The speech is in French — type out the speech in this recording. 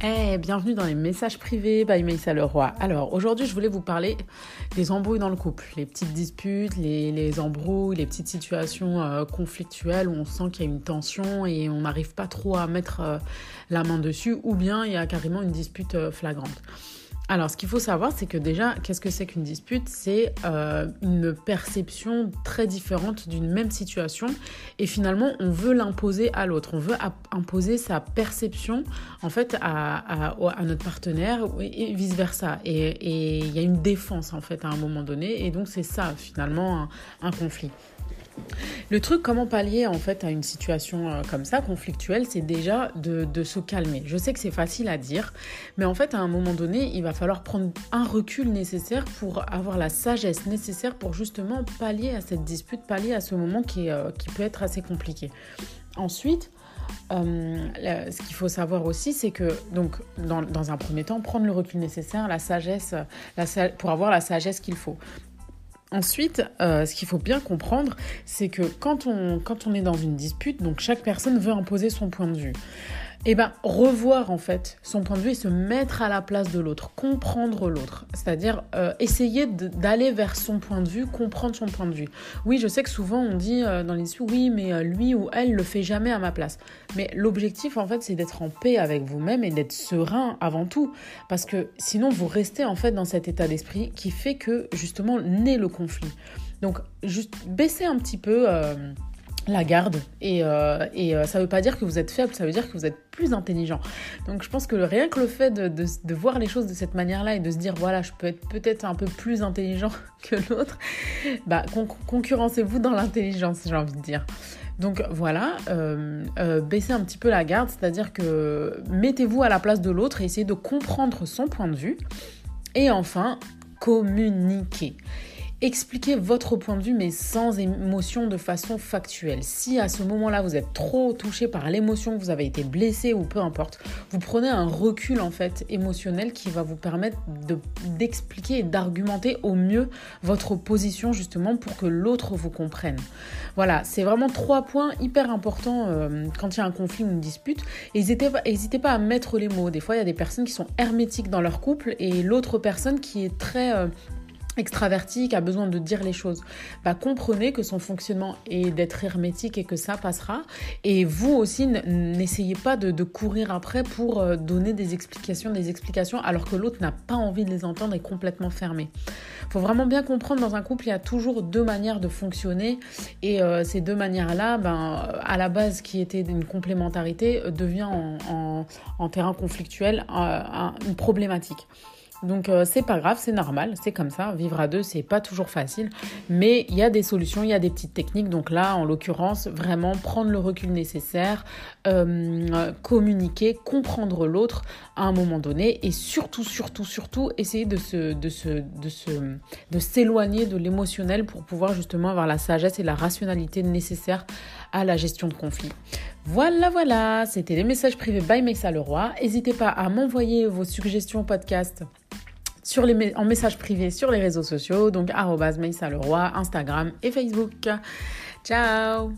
Hey, bienvenue dans les messages privés by Maïssa Leroy. Alors aujourd'hui, je voulais vous parler des embrouilles dans le couple, les petites disputes, les, embrouilles, les petites situations euh, conflictuelles où on sent qu'il y a une tension et on n'arrive pas trop à mettre euh, la main dessus, ou bien il y a carrément une dispute euh, flagrante. Alors, ce qu'il faut savoir, c'est que déjà, qu'est-ce que c'est qu'une dispute? C'est euh, une perception très différente d'une même situation et finalement, on veut l'imposer à l'autre. On veut imposer sa perception, en fait, à, notre partenaire et vice-versa. Et il y a une défense, en fait, à un moment donné. Et donc, c'est ça, finalement, un conflit. Le truc, comment pallier en fait à une situation euh, comme ça, conflictuelle, c'est déjà de, se calmer. Je sais que c'est facile à dire, mais en fait, à un moment donné, il va falloir prendre un recul nécessaire pour avoir la sagesse nécessaire pour justement pallier à cette dispute, pallier à ce moment qui, euh, peut être assez compliqué. Ensuite, euh, ce qu'il faut savoir aussi, c'est que, donc, dans, un premier temps, prendre le recul nécessaire, la sagesse, pour avoir la sagesse qu'il faut. Ensuite, euh, ce qu'il faut bien comprendre, c'est que quand on, quand on est dans une dispute, donc chaque personne veut imposer son point de vue eh ben revoir en fait son point de vue et se mettre à la place de l'autre, comprendre l'autre, c'est-à-dire euh, essayer d'aller vers son point de vue, comprendre son point de vue. Oui, je sais que souvent on dit euh, dans les oui, mais euh, lui ou elle le fait jamais à ma place. Mais l'objectif en fait, c'est d'être en paix avec vous-même et d'être serein avant tout, parce que sinon vous restez en fait dans cet état d'esprit qui fait que justement naît le conflit. Donc juste baisser un petit peu la garde. Et, euh, et euh, ça veut pas dire que vous êtes faible, ça veut dire que vous êtes plus intelligent. Donc je pense que rien que le fait de, de, voir les choses de cette manière-là et de se dire, voilà, je peux être peut-être un peu plus intelligent que l'autre, bah, concurrencez-vous dans l'intelligence, j'ai envie de dire. Donc voilà, euh, baissez un petit peu la garde, c'est-à-dire que mettez-vous à la place de l'autre et essayez de comprendre son point de vue. Et enfin, communiquez. Expliquez votre point de vue mais sans émotion de façon factuelle. Si à ce moment-là vous êtes trop touché par l'émotion, vous avez été blessé ou peu importe, vous prenez un recul en fait émotionnel qui va vous permettre d'expliquer et d'argumenter au mieux votre position justement pour que l'autre vous comprenne. Voilà, c'est vraiment trois points hyper importants euh, quand il y a un conflit ou une dispute. N'hésitez pas, pas à mettre les mots. Des fois il y a des personnes qui sont hermétiques dans leur couple et l'autre personne qui est très euh, extraverti, qui a besoin de dire les choses, bah, comprenez que son fonctionnement est d'être hermétique et que ça passera. Et vous aussi, n'essayez pas de, courir après pour euh, donner des explications, des explications, alors que l'autre n'a pas envie de les entendre et complètement fermé. Faut vraiment bien comprendre, dans un couple, il y a toujours deux manières de fonctionner. Et euh, ces deux manières-là, ben, à la base, qui était une complémentarité, devient en, terrain conflictuel euh, une problématique. Donc euh, c'est pas grave, c'est normal, c'est comme ça. Vivre à deux, c'est pas toujours facile, mais il y a des solutions, il y a des petites techniques. Donc là, en l'occurrence, vraiment prendre le recul nécessaire, euh, communiquer, comprendre l'autre à un moment donné, et surtout, surtout, surtout, essayer de se, de s'éloigner de l'émotionnel pour pouvoir justement avoir la sagesse et la rationalité nécessaires à la gestion de conflits. Voilà, voilà, c'était les messages privés by Messa Leroy. N'hésitez pas à m'envoyer vos suggestions podcast en message privé sur les réseaux sociaux, donc Leroy, Instagram et Facebook. Ciao